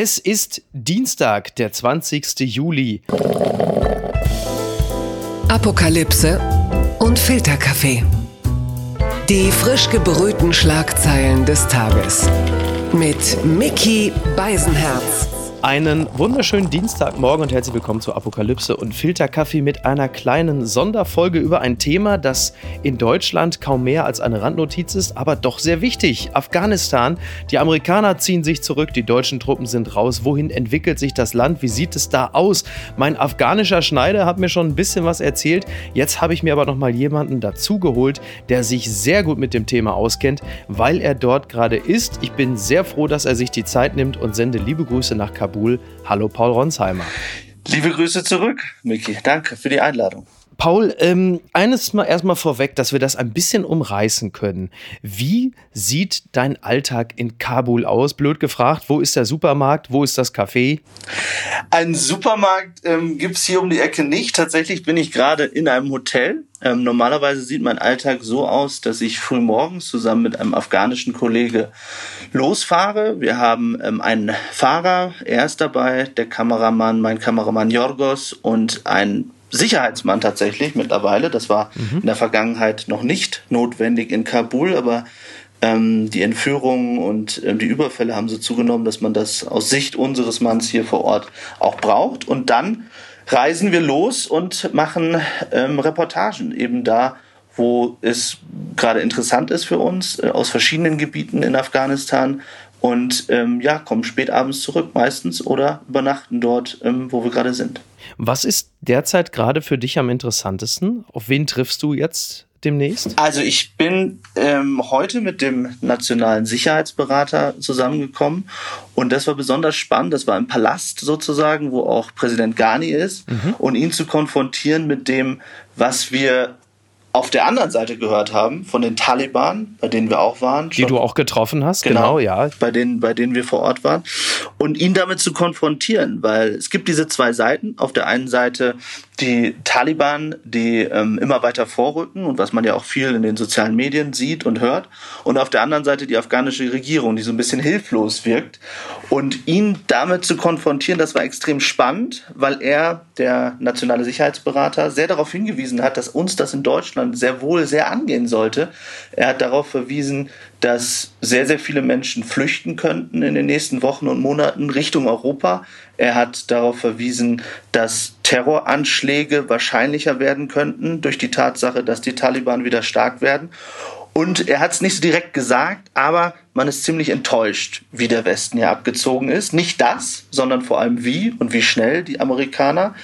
Es ist Dienstag, der 20. Juli. Apokalypse und Filterkaffee. Die frisch gebrühten Schlagzeilen des Tages. Mit Mickey Beisenherz. Einen wunderschönen Dienstagmorgen und herzlich willkommen zu Apokalypse und Filterkaffee mit einer kleinen Sonderfolge über ein Thema, das in Deutschland kaum mehr als eine Randnotiz ist, aber doch sehr wichtig. Afghanistan. Die Amerikaner ziehen sich zurück, die deutschen Truppen sind raus. Wohin entwickelt sich das Land? Wie sieht es da aus? Mein afghanischer Schneider hat mir schon ein bisschen was erzählt. Jetzt habe ich mir aber noch mal jemanden dazugeholt, der sich sehr gut mit dem Thema auskennt, weil er dort gerade ist. Ich bin sehr froh, dass er sich die Zeit nimmt und sende liebe Grüße nach Kabul. Kabul. Hallo Paul Ronsheimer. Liebe Grüße zurück, Miki. Danke für die Einladung. Paul, ähm, eines mal erstmal vorweg, dass wir das ein bisschen umreißen können. Wie sieht dein Alltag in Kabul aus? Blöd gefragt, wo ist der Supermarkt, wo ist das Café? Ein Supermarkt ähm, gibt es hier um die Ecke nicht. Tatsächlich bin ich gerade in einem Hotel. Ähm, normalerweise sieht mein Alltag so aus, dass ich früh morgens zusammen mit einem afghanischen Kollege losfahre. Wir haben ähm, einen Fahrer, er ist dabei, der Kameramann, mein Kameramann Jorgos und ein Sicherheitsmann tatsächlich mittlerweile. Das war mhm. in der Vergangenheit noch nicht notwendig in Kabul, aber ähm, die Entführungen und ähm, die Überfälle haben so zugenommen, dass man das aus Sicht unseres Manns hier vor Ort auch braucht. Und dann reisen wir los und machen ähm, Reportagen eben da, wo es gerade interessant ist für uns, äh, aus verschiedenen Gebieten in Afghanistan. Und ähm, ja, kommen spät abends zurück meistens oder übernachten dort, ähm, wo wir gerade sind. Was ist derzeit gerade für dich am interessantesten? Auf wen triffst du jetzt demnächst? Also ich bin ähm, heute mit dem nationalen Sicherheitsberater zusammengekommen und das war besonders spannend. Das war im Palast sozusagen, wo auch Präsident Ghani ist mhm. und ihn zu konfrontieren mit dem, was wir auf der anderen Seite gehört haben von den Taliban, bei denen wir auch waren. Die du auch getroffen hast, genau, genau, ja. Bei denen, bei denen wir vor Ort waren. Und ihn damit zu konfrontieren, weil es gibt diese zwei Seiten. Auf der einen Seite die Taliban, die ähm, immer weiter vorrücken und was man ja auch viel in den sozialen Medien sieht und hört. Und auf der anderen Seite die afghanische Regierung, die so ein bisschen hilflos wirkt. Und ihn damit zu konfrontieren, das war extrem spannend, weil er, der nationale Sicherheitsberater, sehr darauf hingewiesen hat, dass uns das in Deutschland sehr wohl sehr angehen sollte. Er hat darauf verwiesen, dass sehr, sehr viele Menschen flüchten könnten in den nächsten Wochen und Monaten Richtung Europa. Er hat darauf verwiesen, dass Terroranschläge wahrscheinlicher werden könnten durch die Tatsache, dass die Taliban wieder stark werden. Und er hat es nicht so direkt gesagt, aber man ist ziemlich enttäuscht, wie der Westen hier abgezogen ist. Nicht das, sondern vor allem wie und wie schnell die Amerikaner.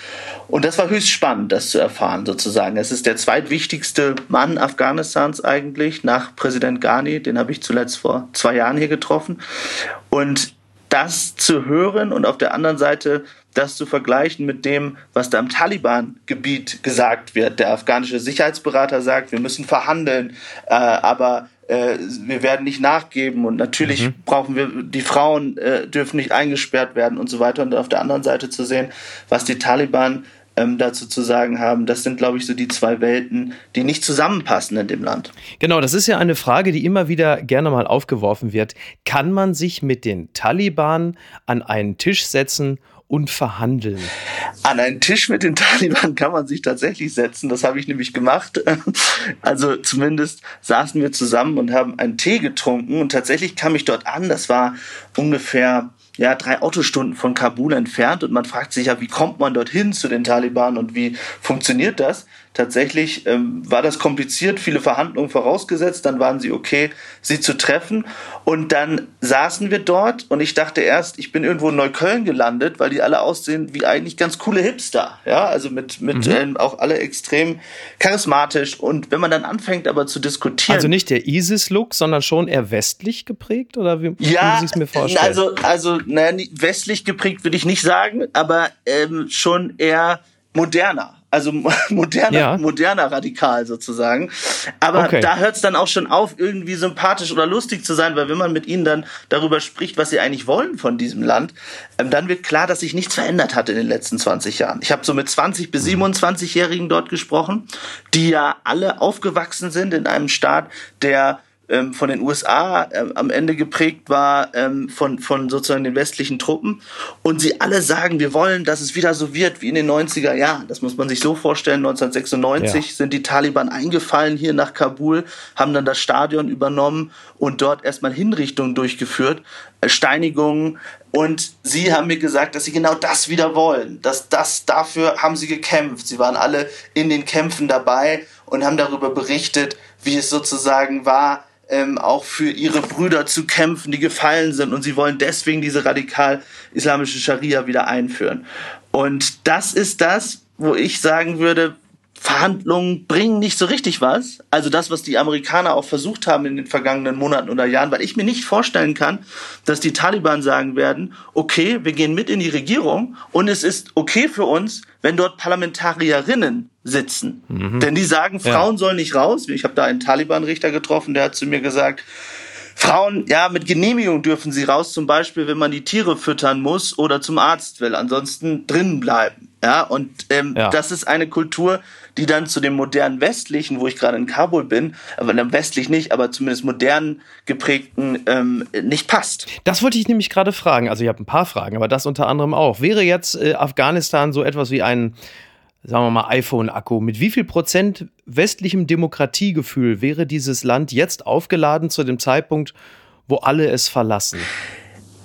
Und das war höchst spannend, das zu erfahren, sozusagen. Es ist der zweitwichtigste Mann Afghanistans eigentlich, nach Präsident Ghani. Den habe ich zuletzt vor zwei Jahren hier getroffen. Und das zu hören und auf der anderen Seite das zu vergleichen mit dem, was da im Taliban-Gebiet gesagt wird. Der afghanische Sicherheitsberater sagt, wir müssen verhandeln, äh, aber äh, wir werden nicht nachgeben und natürlich mhm. brauchen wir, die Frauen äh, dürfen nicht eingesperrt werden und so weiter. Und auf der anderen Seite zu sehen, was die Taliban ähm, dazu zu sagen haben, das sind, glaube ich, so die zwei Welten, die nicht zusammenpassen in dem Land. Genau, das ist ja eine Frage, die immer wieder gerne mal aufgeworfen wird. Kann man sich mit den Taliban an einen Tisch setzen und verhandeln? An einen Tisch mit den Taliban kann man sich tatsächlich setzen. Das habe ich nämlich gemacht. Also zumindest saßen wir zusammen und haben einen Tee getrunken und tatsächlich kam ich dort an. Das war ungefähr ja, drei Autostunden von Kabul entfernt und man fragt sich ja, wie kommt man dorthin zu den Taliban und wie funktioniert das? Tatsächlich ähm, war das kompliziert, viele Verhandlungen vorausgesetzt, dann waren sie okay, sie zu treffen und dann saßen wir dort und ich dachte erst, ich bin irgendwo in Neukölln gelandet, weil die alle aussehen wie eigentlich ganz coole Hipster, ja, also mit, mit mhm. ähm, auch alle extrem charismatisch und wenn man dann anfängt aber zu diskutieren. Also nicht der ISIS-Look, sondern schon eher westlich geprägt oder wie ja, muss ich es mir vorstellen? Also, also naja, westlich geprägt würde ich nicht sagen, aber ähm, schon eher moderner also moderner, ja. moderner radikal sozusagen. Aber okay. da hört es dann auch schon auf, irgendwie sympathisch oder lustig zu sein, weil wenn man mit ihnen dann darüber spricht, was sie eigentlich wollen von diesem Land, ähm, dann wird klar, dass sich nichts verändert hat in den letzten 20 Jahren. Ich habe so mit 20 bis 27-Jährigen dort gesprochen, die ja alle aufgewachsen sind in einem Staat, der ähm, von den USA ähm, am Ende geprägt war ähm, von, von sozusagen den westlichen Truppen. Und sie alle sagen, wir wollen, dass es wieder so wird wie in den 90er Jahren. Das muss man sich so vorstellen. 1996 ja. sind die Taliban eingefallen hier nach Kabul, haben dann das Stadion übernommen und dort erstmal Hinrichtungen durchgeführt, äh, Steinigungen. Und sie haben mir gesagt, dass sie genau das wieder wollen. Dass das, dafür haben sie gekämpft. Sie waren alle in den Kämpfen dabei und haben darüber berichtet, wie es sozusagen war, ähm, auch für ihre Brüder zu kämpfen, die gefallen sind. Und sie wollen deswegen diese radikal-islamische Scharia wieder einführen. Und das ist das, wo ich sagen würde, Verhandlungen bringen nicht so richtig was. Also das, was die Amerikaner auch versucht haben in den vergangenen Monaten oder Jahren, weil ich mir nicht vorstellen kann, dass die Taliban sagen werden, okay, wir gehen mit in die Regierung und es ist okay für uns, wenn dort Parlamentarierinnen sitzen. Mhm. Denn die sagen, Frauen ja. sollen nicht raus. Ich habe da einen Taliban-Richter getroffen, der hat zu mir gesagt, Frauen, ja, mit Genehmigung dürfen sie raus, zum Beispiel, wenn man die Tiere füttern muss oder zum Arzt will, ansonsten drinnen bleiben. Ja, und ähm, ja. das ist eine Kultur, die dann zu dem modernen westlichen, wo ich gerade in Kabul bin, aber westlich nicht, aber zumindest modern geprägten ähm, nicht passt. Das wollte ich nämlich gerade fragen. Also ich habe ein paar Fragen, aber das unter anderem auch. Wäre jetzt äh, Afghanistan so etwas wie ein sagen wir mal, iPhone-Akku. Mit wie viel Prozent westlichem Demokratiegefühl wäre dieses Land jetzt aufgeladen zu dem Zeitpunkt, wo alle es verlassen?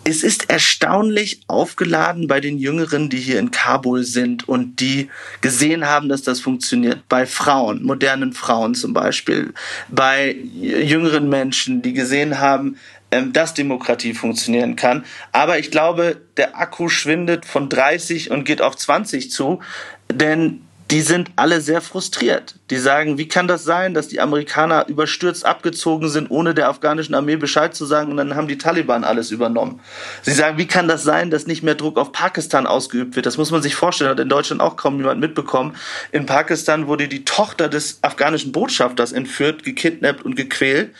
Es ist erstaunlich aufgeladen bei den Jüngeren, die hier in Kabul sind und die gesehen haben, dass das funktioniert. Bei Frauen, modernen Frauen zum Beispiel, bei jüngeren Menschen, die gesehen haben, ähm, dass Demokratie funktionieren kann. Aber ich glaube, der Akku schwindet von 30 und geht auf 20 zu, denn die sind alle sehr frustriert. Die sagen, wie kann das sein, dass die Amerikaner überstürzt abgezogen sind, ohne der afghanischen Armee Bescheid zu sagen und dann haben die Taliban alles übernommen. Sie sagen, wie kann das sein, dass nicht mehr Druck auf Pakistan ausgeübt wird? Das muss man sich vorstellen, hat in Deutschland auch kaum jemand mitbekommen. In Pakistan wurde die Tochter des afghanischen Botschafters entführt, gekidnappt und gequält.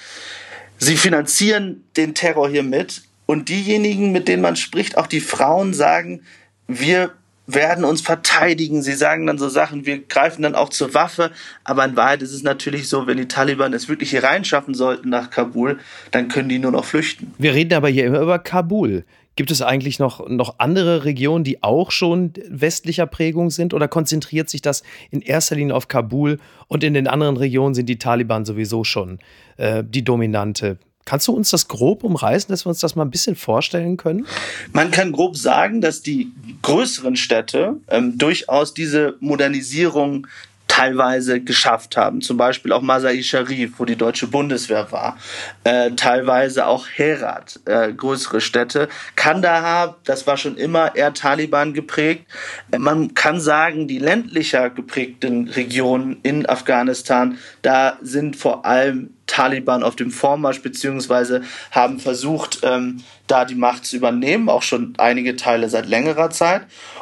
Sie finanzieren den Terror hier mit und diejenigen, mit denen man spricht, auch die Frauen sagen, wir werden uns verteidigen. Sie sagen dann so Sachen, wir greifen dann auch zur Waffe. Aber in Wahrheit ist es natürlich so, wenn die Taliban es wirklich hier reinschaffen sollten nach Kabul, dann können die nur noch flüchten. Wir reden aber hier immer über Kabul. Gibt es eigentlich noch, noch andere Regionen, die auch schon westlicher Prägung sind oder konzentriert sich das in erster Linie auf Kabul und in den anderen Regionen sind die Taliban sowieso schon äh, die dominante Kannst du uns das grob umreißen, dass wir uns das mal ein bisschen vorstellen können? Man kann grob sagen, dass die größeren Städte ähm, durchaus diese Modernisierung teilweise geschafft haben. Zum Beispiel auch Masai Sharif, wo die deutsche Bundeswehr war. Äh, teilweise auch Herat, äh, größere Städte. Kandahar, das war schon immer eher Taliban geprägt. Äh, man kann sagen, die ländlicher geprägten Regionen in Afghanistan, da sind vor allem Taliban auf dem Vormarsch, beziehungsweise haben versucht, ähm, da die Macht zu übernehmen, auch schon einige Teile seit längerer Zeit.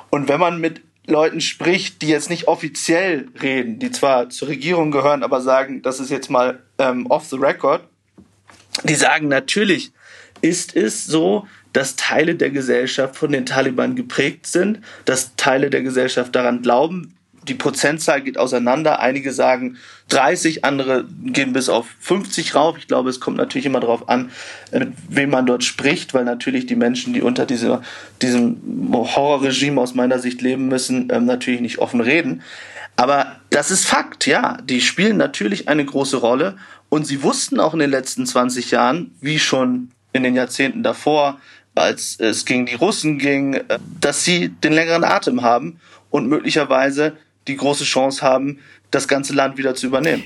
Und wenn man mit Leuten spricht, die jetzt nicht offiziell reden, die zwar zur Regierung gehören, aber sagen, das ist jetzt mal ähm, off the record, die sagen, natürlich ist es so, dass Teile der Gesellschaft von den Taliban geprägt sind, dass Teile der Gesellschaft daran glauben, die Prozentzahl geht auseinander. Einige sagen 30, andere gehen bis auf 50 rauf. Ich glaube, es kommt natürlich immer darauf an, mit wem man dort spricht, weil natürlich die Menschen, die unter dieser, diesem Horrorregime aus meiner Sicht leben müssen, ähm, natürlich nicht offen reden. Aber das ist Fakt, ja. Die spielen natürlich eine große Rolle und sie wussten auch in den letzten 20 Jahren, wie schon in den Jahrzehnten davor, als es gegen die Russen ging, äh, dass sie den längeren Atem haben und möglicherweise die große Chance haben, das ganze Land wieder zu übernehmen.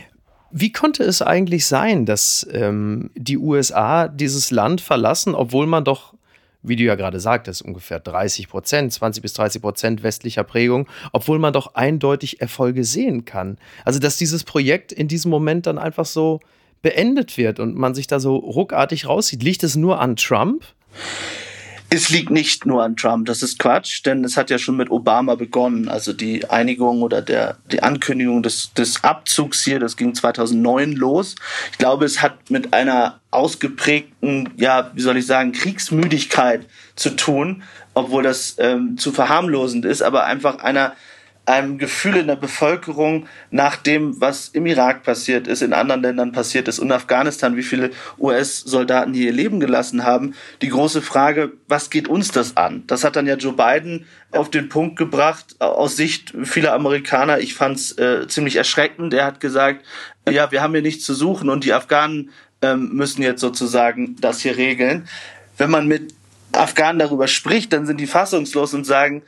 Wie konnte es eigentlich sein, dass ähm, die USA dieses Land verlassen, obwohl man doch, wie du ja gerade sagtest, ungefähr 30 Prozent, 20 bis 30 Prozent westlicher Prägung, obwohl man doch eindeutig Erfolge sehen kann? Also, dass dieses Projekt in diesem Moment dann einfach so beendet wird und man sich da so ruckartig rauszieht. Liegt es nur an Trump? Es liegt nicht nur an Trump, das ist Quatsch, denn es hat ja schon mit Obama begonnen. Also die Einigung oder der, die Ankündigung des, des Abzugs hier, das ging 2009 los. Ich glaube, es hat mit einer ausgeprägten, ja, wie soll ich sagen, Kriegsmüdigkeit zu tun, obwohl das ähm, zu verharmlosend ist, aber einfach einer einem Gefühl in der Bevölkerung nach dem, was im Irak passiert ist, in anderen Ländern passiert ist und Afghanistan, wie viele US-Soldaten hier ihr Leben gelassen haben, die große Frage, was geht uns das an? Das hat dann ja Joe Biden auf den Punkt gebracht, aus Sicht vieler Amerikaner. Ich fand es äh, ziemlich erschreckend. Er hat gesagt, ja, wir haben hier nichts zu suchen und die Afghanen ähm, müssen jetzt sozusagen das hier regeln. Wenn man mit Afghanen darüber spricht, dann sind die fassungslos und sagen,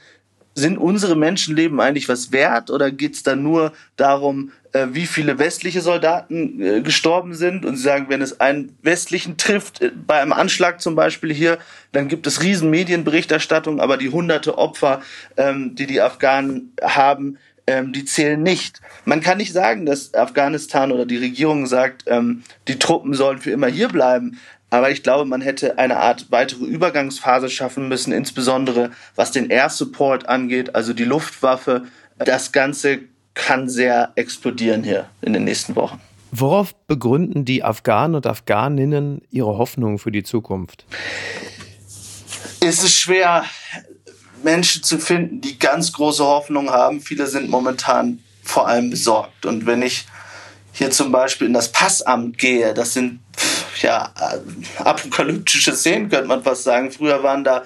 sind unsere Menschenleben eigentlich was wert oder geht es da nur darum, äh, wie viele westliche Soldaten äh, gestorben sind? Und sie sagen, wenn es einen westlichen trifft, äh, bei einem Anschlag zum Beispiel hier, dann gibt es riesen Medienberichterstattung, aber die hunderte Opfer, ähm, die die Afghanen haben, ähm, die zählen nicht. Man kann nicht sagen, dass Afghanistan oder die Regierung sagt, ähm, die Truppen sollen für immer hier bleiben. Aber ich glaube, man hätte eine Art weitere Übergangsphase schaffen müssen, insbesondere was den Air Support angeht, also die Luftwaffe. Das Ganze kann sehr explodieren hier in den nächsten Wochen. Worauf begründen die Afghanen und Afghaninnen ihre Hoffnungen für die Zukunft? Es ist schwer, Menschen zu finden, die ganz große Hoffnung haben. Viele sind momentan vor allem besorgt. Und wenn ich hier zum Beispiel in das Passamt gehe, das sind ja, äh, apokalyptische Szenen, könnte man fast sagen. Früher waren da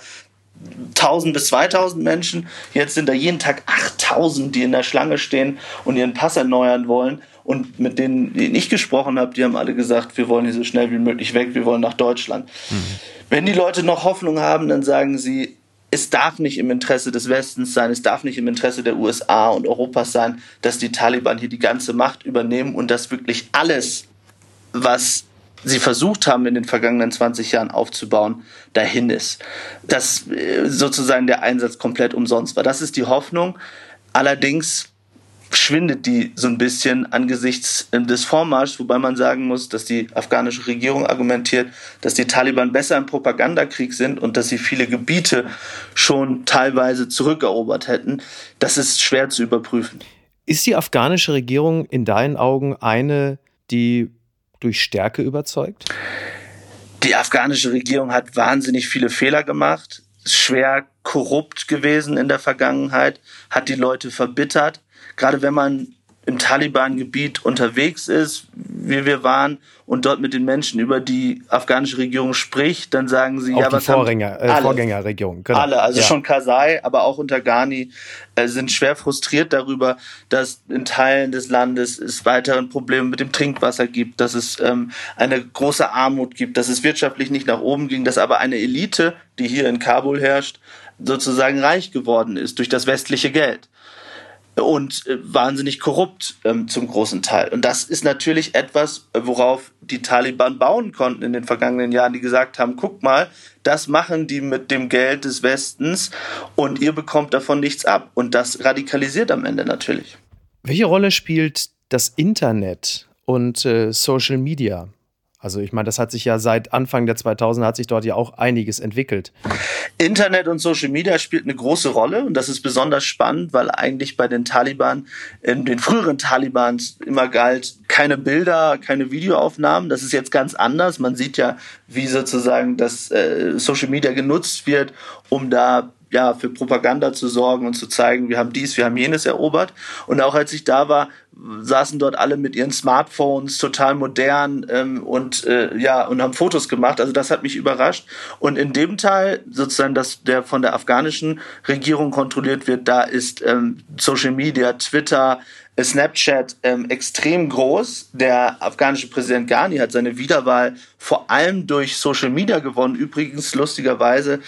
1000 bis 2000 Menschen. Jetzt sind da jeden Tag 8000, die in der Schlange stehen und ihren Pass erneuern wollen. Und mit denen, die ich gesprochen habe, die haben alle gesagt, wir wollen hier so schnell wie möglich weg, wir wollen nach Deutschland. Mhm. Wenn die Leute noch Hoffnung haben, dann sagen sie, es darf nicht im Interesse des Westens sein, es darf nicht im Interesse der USA und Europas sein, dass die Taliban hier die ganze Macht übernehmen und dass wirklich alles, was sie versucht haben in den vergangenen 20 Jahren aufzubauen, dahin ist. Dass äh, sozusagen der Einsatz komplett umsonst war. Das ist die Hoffnung. Allerdings schwindet die so ein bisschen angesichts äh, des Vormarschs, wobei man sagen muss, dass die afghanische Regierung argumentiert, dass die Taliban besser im Propagandakrieg sind und dass sie viele Gebiete schon teilweise zurückerobert hätten. Das ist schwer zu überprüfen. Ist die afghanische Regierung in deinen Augen eine, die durch Stärke überzeugt? Die afghanische Regierung hat wahnsinnig viele Fehler gemacht, ist schwer korrupt gewesen in der Vergangenheit, hat die Leute verbittert. Gerade wenn man im Taliban-Gebiet unterwegs ist, wie wir waren, und dort mit den Menschen über die afghanische Regierung spricht, dann sagen sie, auch ja, was Vorgänger, äh, Vorgängerregierung. Genau. Alle, also ja. schon Kasai, aber auch unter Ghani, äh, sind schwer frustriert darüber, dass in Teilen des Landes es weiteren Probleme mit dem Trinkwasser gibt, dass es ähm, eine große Armut gibt, dass es wirtschaftlich nicht nach oben ging, dass aber eine Elite, die hier in Kabul herrscht, sozusagen reich geworden ist durch das westliche Geld und äh, wahnsinnig korrupt ähm, zum großen Teil. Und das ist natürlich etwas, worauf die Taliban bauen konnten in den vergangenen Jahren, die gesagt haben, guck mal, das machen die mit dem Geld des Westens und ihr bekommt davon nichts ab. Und das radikalisiert am Ende natürlich. Welche Rolle spielt das Internet und äh, Social Media also ich meine, das hat sich ja seit Anfang der 2000er hat sich dort ja auch einiges entwickelt. Internet und Social Media spielt eine große Rolle und das ist besonders spannend, weil eigentlich bei den Taliban, in den früheren Talibans immer galt, keine Bilder, keine Videoaufnahmen. Das ist jetzt ganz anders. Man sieht ja, wie sozusagen das äh, Social Media genutzt wird, um da ja, für Propaganda zu sorgen und zu zeigen, wir haben dies, wir haben jenes erobert. Und auch als ich da war, saßen dort alle mit ihren Smartphones, total modern ähm, und äh, ja und haben Fotos gemacht. Also das hat mich überrascht. Und in dem Teil sozusagen, dass der von der afghanischen Regierung kontrolliert wird, da ist ähm, Social Media, Twitter, äh, Snapchat ähm, extrem groß. Der afghanische Präsident Ghani hat seine Wiederwahl vor allem durch Social Media gewonnen. Übrigens lustigerweise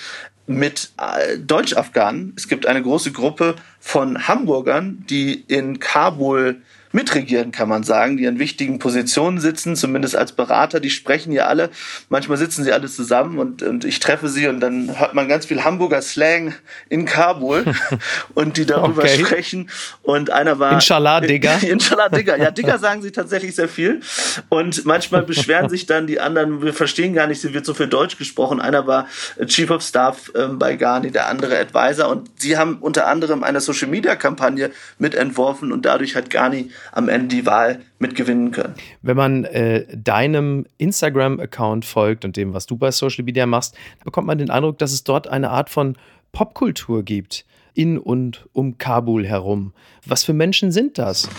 mit äh, Deutsch-Afghanen. Es gibt eine große Gruppe von Hamburgern, die in Kabul mitregieren, kann man sagen, die an wichtigen Positionen sitzen, zumindest als Berater, die sprechen ja alle. Manchmal sitzen sie alle zusammen und, und ich treffe sie und dann hört man ganz viel Hamburger Slang in Kabul und die darüber okay. sprechen. Und einer war. Inshallah, Digga. Inshallah, Digga. Ja, Digga sagen sie tatsächlich sehr viel. Und manchmal beschweren sich dann die anderen, wir verstehen gar nicht, sie wird so viel Deutsch gesprochen. Einer war Chief of Staff ähm, bei Ghani, der andere Advisor. Und sie haben unter anderem eine Social Media Kampagne mitentworfen und dadurch hat Ghani am Ende die Wahl mitgewinnen können. Wenn man äh, deinem Instagram-Account folgt und dem, was du bei Social Media machst, bekommt man den Eindruck, dass es dort eine Art von Popkultur gibt in und um Kabul herum. Was für Menschen sind das?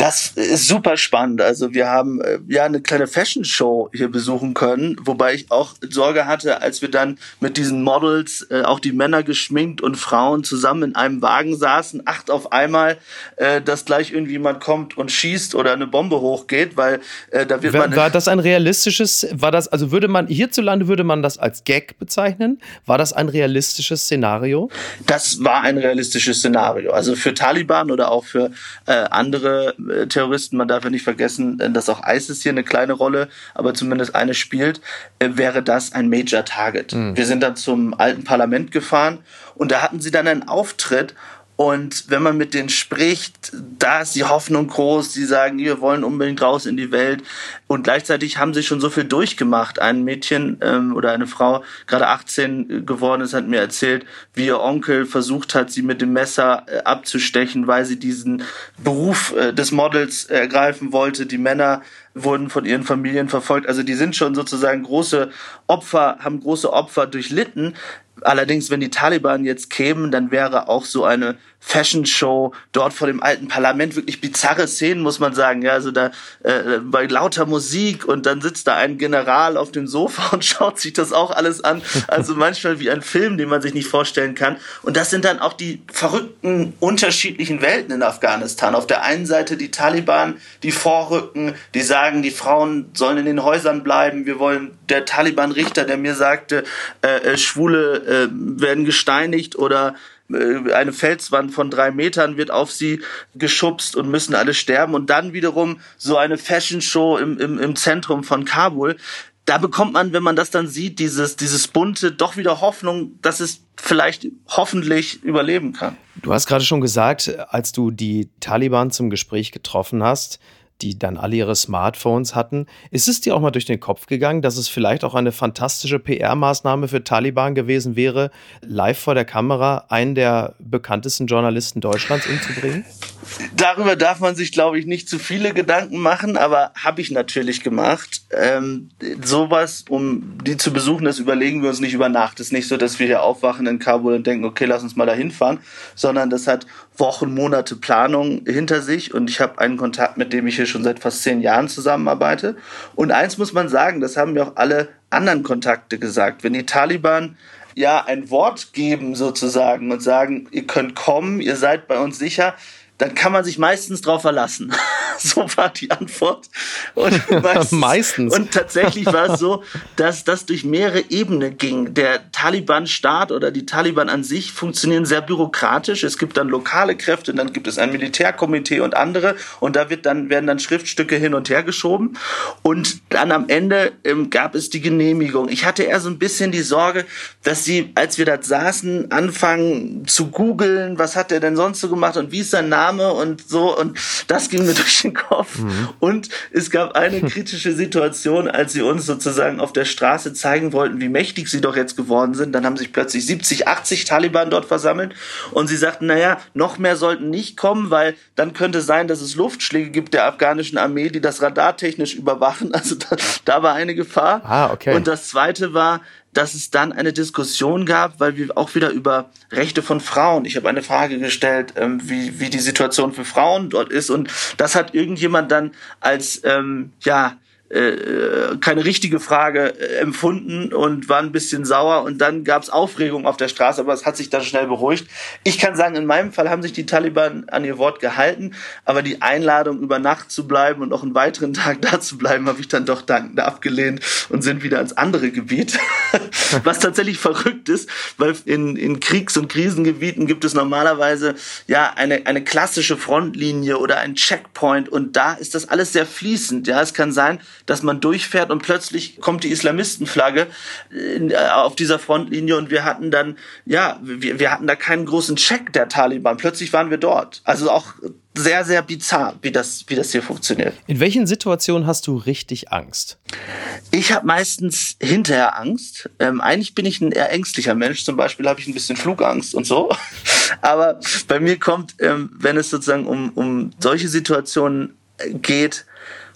Das ist super spannend. Also wir haben äh, ja eine kleine Fashion Show hier besuchen können, wobei ich auch Sorge hatte, als wir dann mit diesen Models, äh, auch die Männer geschminkt und Frauen zusammen in einem Wagen saßen, acht auf einmal, äh, dass gleich irgendwie jemand kommt und schießt oder eine Bombe hochgeht, weil äh, da wird war, man. War das ein realistisches, war das, also würde man, hierzulande würde man das als Gag bezeichnen? War das ein realistisches Szenario? Das war ein realistisches Szenario. Also für Taliban oder auch für äh, andere Terroristen, man darf ja nicht vergessen, äh, dass auch ISIS hier eine kleine Rolle, aber zumindest eine spielt, äh, wäre das ein Major Target. Mhm. Wir sind dann zum alten Parlament gefahren und da hatten sie dann einen Auftritt und wenn man mit denen spricht, da ist die Hoffnung groß. Die sagen, wir wollen unbedingt raus in die Welt. Und gleichzeitig haben sie schon so viel durchgemacht. Ein Mädchen ähm, oder eine Frau, gerade 18 geworden ist, hat mir erzählt, wie ihr Onkel versucht hat, sie mit dem Messer äh, abzustechen, weil sie diesen Beruf äh, des Models ergreifen wollte. Die Männer wurden von ihren Familien verfolgt. Also die sind schon sozusagen große Opfer, haben große Opfer durchlitten. Allerdings, wenn die Taliban jetzt kämen, dann wäre auch so eine Fashion Show dort vor dem alten Parlament wirklich bizarre Szenen, muss man sagen. Ja, also da äh, bei lauter Musik und dann sitzt da ein General auf dem Sofa und schaut sich das auch alles an. Also manchmal wie ein Film, den man sich nicht vorstellen kann. Und das sind dann auch die verrückten unterschiedlichen Welten in Afghanistan. Auf der einen Seite die Taliban, die vorrücken, die sagen, die Frauen sollen in den Häusern bleiben. Wir wollen der Taliban-Richter, der mir sagte, äh, äh Schwule äh, werden gesteinigt oder eine Felswand von drei Metern wird auf sie geschubst und müssen alle sterben. Und dann wiederum so eine Fashion Show im, im, im Zentrum von Kabul. Da bekommt man, wenn man das dann sieht, dieses, dieses bunte, doch wieder Hoffnung, dass es vielleicht hoffentlich überleben kann. Du hast gerade schon gesagt, als du die Taliban zum Gespräch getroffen hast, die dann alle ihre Smartphones hatten. Ist es dir auch mal durch den Kopf gegangen, dass es vielleicht auch eine fantastische PR-Maßnahme für Taliban gewesen wäre, live vor der Kamera einen der bekanntesten Journalisten Deutschlands umzubringen? Darüber darf man sich, glaube ich, nicht zu viele Gedanken machen, aber habe ich natürlich gemacht. Ähm, sowas, um die zu besuchen, das überlegen wir uns nicht über Nacht. Es ist nicht so, dass wir hier aufwachen in Kabul und denken, okay, lass uns mal da hinfahren, sondern das hat Wochen, Monate Planung hinter sich und ich habe einen Kontakt, mit dem ich hier schon seit fast zehn Jahren zusammenarbeite. Und eins muss man sagen, das haben mir auch alle anderen Kontakte gesagt. Wenn die Taliban ja ein Wort geben sozusagen und sagen, ihr könnt kommen, ihr seid bei uns sicher, dann kann man sich meistens drauf verlassen. so war die Antwort. Und meistens, meistens. Und tatsächlich war es so, dass das durch mehrere Ebenen ging. Der Taliban-Staat oder die Taliban an sich funktionieren sehr bürokratisch. Es gibt dann lokale Kräfte, dann gibt es ein Militärkomitee und andere. Und da wird dann, werden dann Schriftstücke hin und her geschoben. Und dann am Ende ähm, gab es die Genehmigung. Ich hatte eher so ein bisschen die Sorge, dass sie, als wir da saßen, anfangen zu googeln, was hat er denn sonst so gemacht und wie ist sein Name Name und so und das ging mir durch den Kopf. Mhm. Und es gab eine kritische Situation, als sie uns sozusagen auf der Straße zeigen wollten, wie mächtig sie doch jetzt geworden sind. Dann haben sich plötzlich 70, 80 Taliban dort versammelt und sie sagten, naja, noch mehr sollten nicht kommen, weil dann könnte sein, dass es Luftschläge gibt der afghanischen Armee, die das radartechnisch überwachen. Also da, da war eine Gefahr. Ah, okay. Und das zweite war, dass es dann eine Diskussion gab, weil wir auch wieder über Rechte von Frauen, ich habe eine Frage gestellt, ähm, wie, wie die Situation für Frauen dort ist. Und das hat irgendjemand dann als, ähm, ja, äh, keine richtige Frage äh, empfunden und war ein bisschen sauer und dann gab es Aufregung auf der Straße, aber es hat sich dann schnell beruhigt. Ich kann sagen, in meinem Fall haben sich die Taliban an ihr Wort gehalten, aber die Einladung über Nacht zu bleiben und noch einen weiteren Tag da zu bleiben, habe ich dann doch dankend abgelehnt und sind wieder ans andere Gebiet. Was tatsächlich verrückt ist, weil in, in Kriegs- und Krisengebieten gibt es normalerweise ja eine, eine klassische Frontlinie oder ein Checkpoint und da ist das alles sehr fließend. Ja, es kann sein, dass man durchfährt und plötzlich kommt die Islamistenflagge äh, auf dieser Frontlinie und wir hatten dann, ja, wir, wir hatten da keinen großen Check der Taliban. Plötzlich waren wir dort. Also auch sehr, sehr bizarr, wie das, wie das hier funktioniert. In welchen Situationen hast du richtig Angst? Ich habe meistens hinterher Angst. Ähm, eigentlich bin ich ein eher ängstlicher Mensch. Zum Beispiel habe ich ein bisschen Flugangst und so. Aber bei mir kommt, ähm, wenn es sozusagen um, um solche Situationen geht,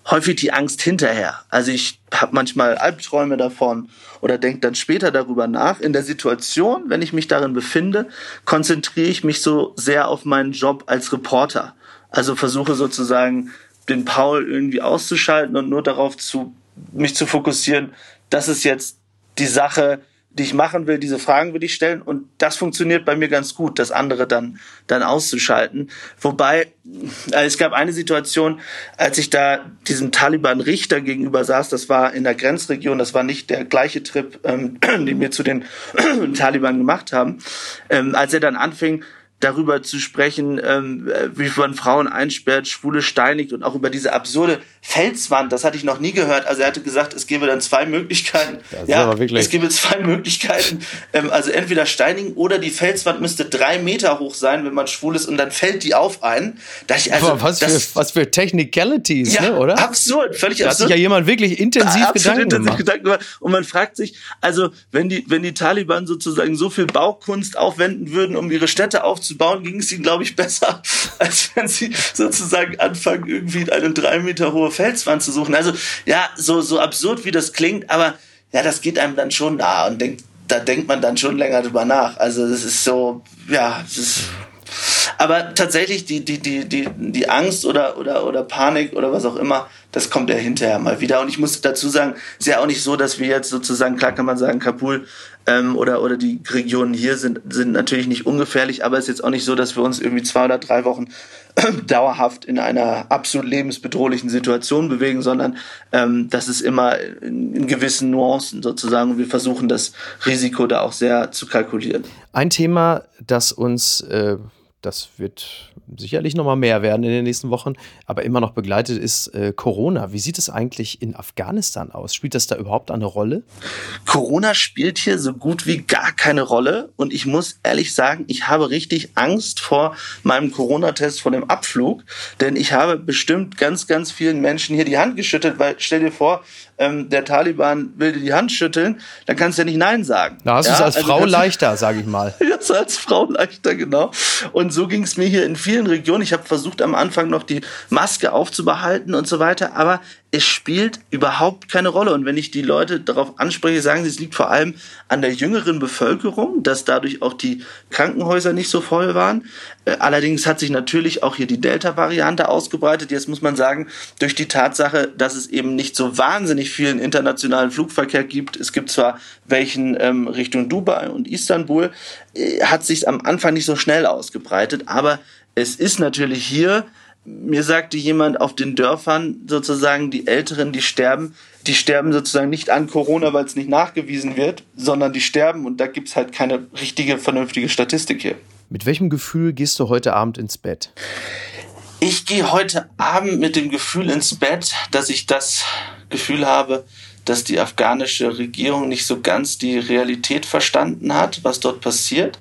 häufig die Angst hinterher. Also ich habe manchmal Albträume davon oder denke dann später darüber nach. In der Situation, wenn ich mich darin befinde, konzentriere ich mich so sehr auf meinen Job als Reporter. Also versuche sozusagen den Paul irgendwie auszuschalten und nur darauf zu mich zu fokussieren, das ist jetzt die Sache, die ich machen will, diese Fragen will ich stellen und das funktioniert bei mir ganz gut, das andere dann, dann auszuschalten. Wobei, also es gab eine Situation, als ich da diesem Taliban-Richter gegenüber saß, das war in der Grenzregion, das war nicht der gleiche Trip, ähm, den wir zu den Taliban gemacht haben, ähm, als er dann anfing, darüber zu sprechen, ähm, wie man Frauen einsperrt, Schwule steinigt und auch über diese absurde Felswand. Das hatte ich noch nie gehört. Also er hatte gesagt, es gäbe dann zwei Möglichkeiten. ja, es gäbe zwei Möglichkeiten. Ähm, also entweder steinigen oder die Felswand müsste drei Meter hoch sein, wenn man schwul ist und dann fällt die auf einen. Da also, was, das, für, was für Technicalities, ja, ne, oder? Absurd, völlig da absurd. hat sich ja jemand wirklich intensiv Gedanken intensiv gemacht. Gedanken gemacht. Und man fragt sich, also wenn die, wenn die Taliban sozusagen so viel Baukunst aufwenden würden, um ihre Städte aufzubauen, bauen, ging es ihnen, glaube ich, besser, als wenn sie sozusagen anfangen, irgendwie eine drei Meter hohe Felswand zu suchen. Also ja, so, so absurd wie das klingt, aber ja, das geht einem dann schon nah und denkt, da denkt man dann schon länger drüber nach. Also das ist so, ja, das ist aber tatsächlich die, die, die, die, die Angst oder, oder, oder Panik oder was auch immer, das kommt ja hinterher mal wieder. Und ich muss dazu sagen, es ist ja auch nicht so, dass wir jetzt sozusagen, klar kann man sagen, Kabul ähm, oder, oder die Regionen hier sind, sind natürlich nicht ungefährlich, aber es ist jetzt auch nicht so, dass wir uns irgendwie zwei oder drei Wochen dauerhaft in einer absolut lebensbedrohlichen Situation bewegen, sondern ähm, das ist immer in, in gewissen Nuancen sozusagen. Und wir versuchen das Risiko da auch sehr zu kalkulieren. Ein Thema, das uns äh das wird sicherlich noch mal mehr werden in den nächsten Wochen, aber immer noch begleitet ist äh, Corona. Wie sieht es eigentlich in Afghanistan aus? Spielt das da überhaupt eine Rolle? Corona spielt hier so gut wie gar keine Rolle und ich muss ehrlich sagen, ich habe richtig Angst vor meinem Corona-Test vor dem Abflug, denn ich habe bestimmt ganz, ganz vielen Menschen hier die Hand geschüttelt, weil stell dir vor, ähm, der Taliban will dir die Hand schütteln, dann kannst du ja nicht Nein sagen. Da hast ja? du es als also Frau leichter, sage ich mal. Jetzt als Frau leichter, genau. Und so ging es mir hier in vielen Regionen. Ich habe versucht am Anfang noch die Maske aufzubehalten und so weiter, aber es spielt überhaupt keine Rolle. Und wenn ich die Leute darauf anspreche, sagen sie, es liegt vor allem an der jüngeren Bevölkerung, dass dadurch auch die Krankenhäuser nicht so voll waren. Äh, allerdings hat sich natürlich auch hier die Delta-Variante ausgebreitet. Jetzt muss man sagen, durch die Tatsache, dass es eben nicht so wahnsinnig vielen internationalen Flugverkehr gibt, es gibt zwar welchen ähm, Richtung Dubai und Istanbul, äh, hat sich am Anfang nicht so schnell ausgebreitet. Aber es ist natürlich hier mir sagte jemand auf den Dörfern sozusagen, die Älteren, die sterben, die sterben sozusagen nicht an Corona, weil es nicht nachgewiesen wird, sondern die sterben und da gibt es halt keine richtige, vernünftige Statistik hier. Mit welchem Gefühl gehst du heute Abend ins Bett? Ich gehe heute Abend mit dem Gefühl ins Bett, dass ich das Gefühl habe, dass die afghanische Regierung nicht so ganz die Realität verstanden hat, was dort passiert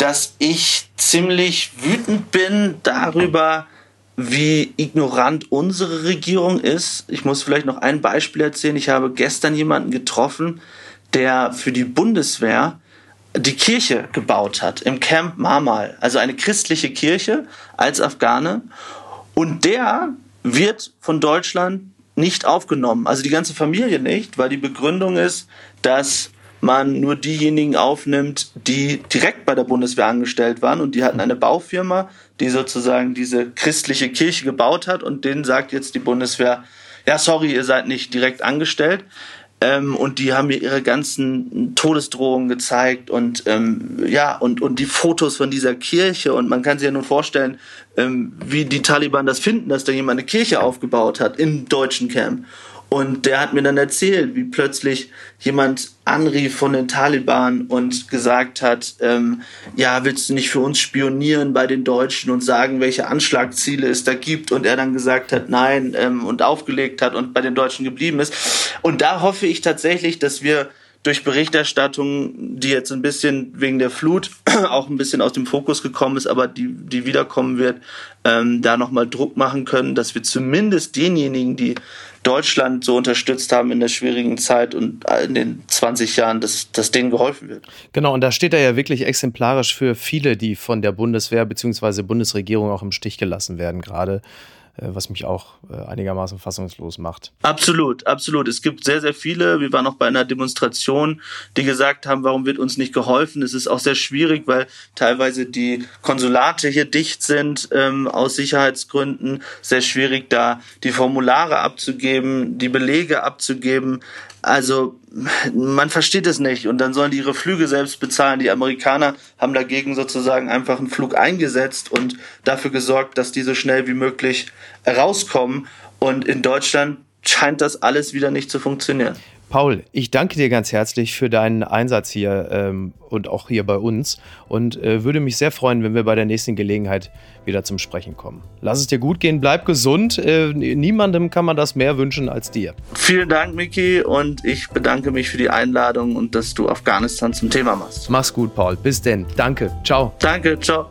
dass ich ziemlich wütend bin darüber, wie ignorant unsere Regierung ist. Ich muss vielleicht noch ein Beispiel erzählen. Ich habe gestern jemanden getroffen, der für die Bundeswehr die Kirche gebaut hat im Camp Marmal, also eine christliche Kirche als Afghane. Und der wird von Deutschland nicht aufgenommen, also die ganze Familie nicht, weil die Begründung ist, dass man nur diejenigen aufnimmt, die direkt bei der Bundeswehr angestellt waren und die hatten eine Baufirma, die sozusagen diese christliche Kirche gebaut hat und denen sagt jetzt die Bundeswehr, ja, sorry, ihr seid nicht direkt angestellt. Ähm, und die haben mir ihre ganzen Todesdrohungen gezeigt und ähm, ja und und die Fotos von dieser Kirche und man kann sich ja nun vorstellen, ähm, wie die Taliban das finden, dass da jemand eine Kirche aufgebaut hat im deutschen Camp. Und der hat mir dann erzählt, wie plötzlich jemand anrief von den Taliban und gesagt hat, ähm, ja, willst du nicht für uns spionieren bei den Deutschen und sagen, welche Anschlagziele es da gibt? Und er dann gesagt hat, nein, ähm, und aufgelegt hat und bei den Deutschen geblieben ist. Und da hoffe ich tatsächlich, dass wir durch Berichterstattung, die jetzt ein bisschen wegen der Flut auch ein bisschen aus dem Fokus gekommen ist, aber die, die wiederkommen wird, ähm, da nochmal Druck machen können, dass wir zumindest denjenigen, die Deutschland so unterstützt haben in der schwierigen Zeit und in den 20 Jahren, dass, dass denen geholfen wird. Genau, und da steht er ja wirklich exemplarisch für viele, die von der Bundeswehr bzw. Bundesregierung auch im Stich gelassen werden gerade. Äh, was mich auch äh, einigermaßen fassungslos macht. Absolut, absolut. Es gibt sehr, sehr viele. Wir waren auch bei einer Demonstration, die gesagt haben, warum wird uns nicht geholfen? Es ist auch sehr schwierig, weil teilweise die Konsulate hier dicht sind ähm, aus Sicherheitsgründen. Sehr schwierig, da die Formulare abzugeben, die Belege abzugeben. Also man versteht es nicht und dann sollen die ihre Flüge selbst bezahlen. Die Amerikaner haben dagegen sozusagen einfach einen Flug eingesetzt und dafür gesorgt, dass die so schnell wie möglich rauskommen. Und in Deutschland scheint das alles wieder nicht zu funktionieren. Paul, ich danke dir ganz herzlich für deinen Einsatz hier ähm, und auch hier bei uns und äh, würde mich sehr freuen, wenn wir bei der nächsten Gelegenheit wieder zum Sprechen kommen. Lass es dir gut gehen, bleib gesund. Äh, niemandem kann man das mehr wünschen als dir. Vielen Dank, Miki, und ich bedanke mich für die Einladung und dass du Afghanistan zum Thema machst. Mach's gut, Paul. Bis denn. Danke. Ciao. Danke. Ciao.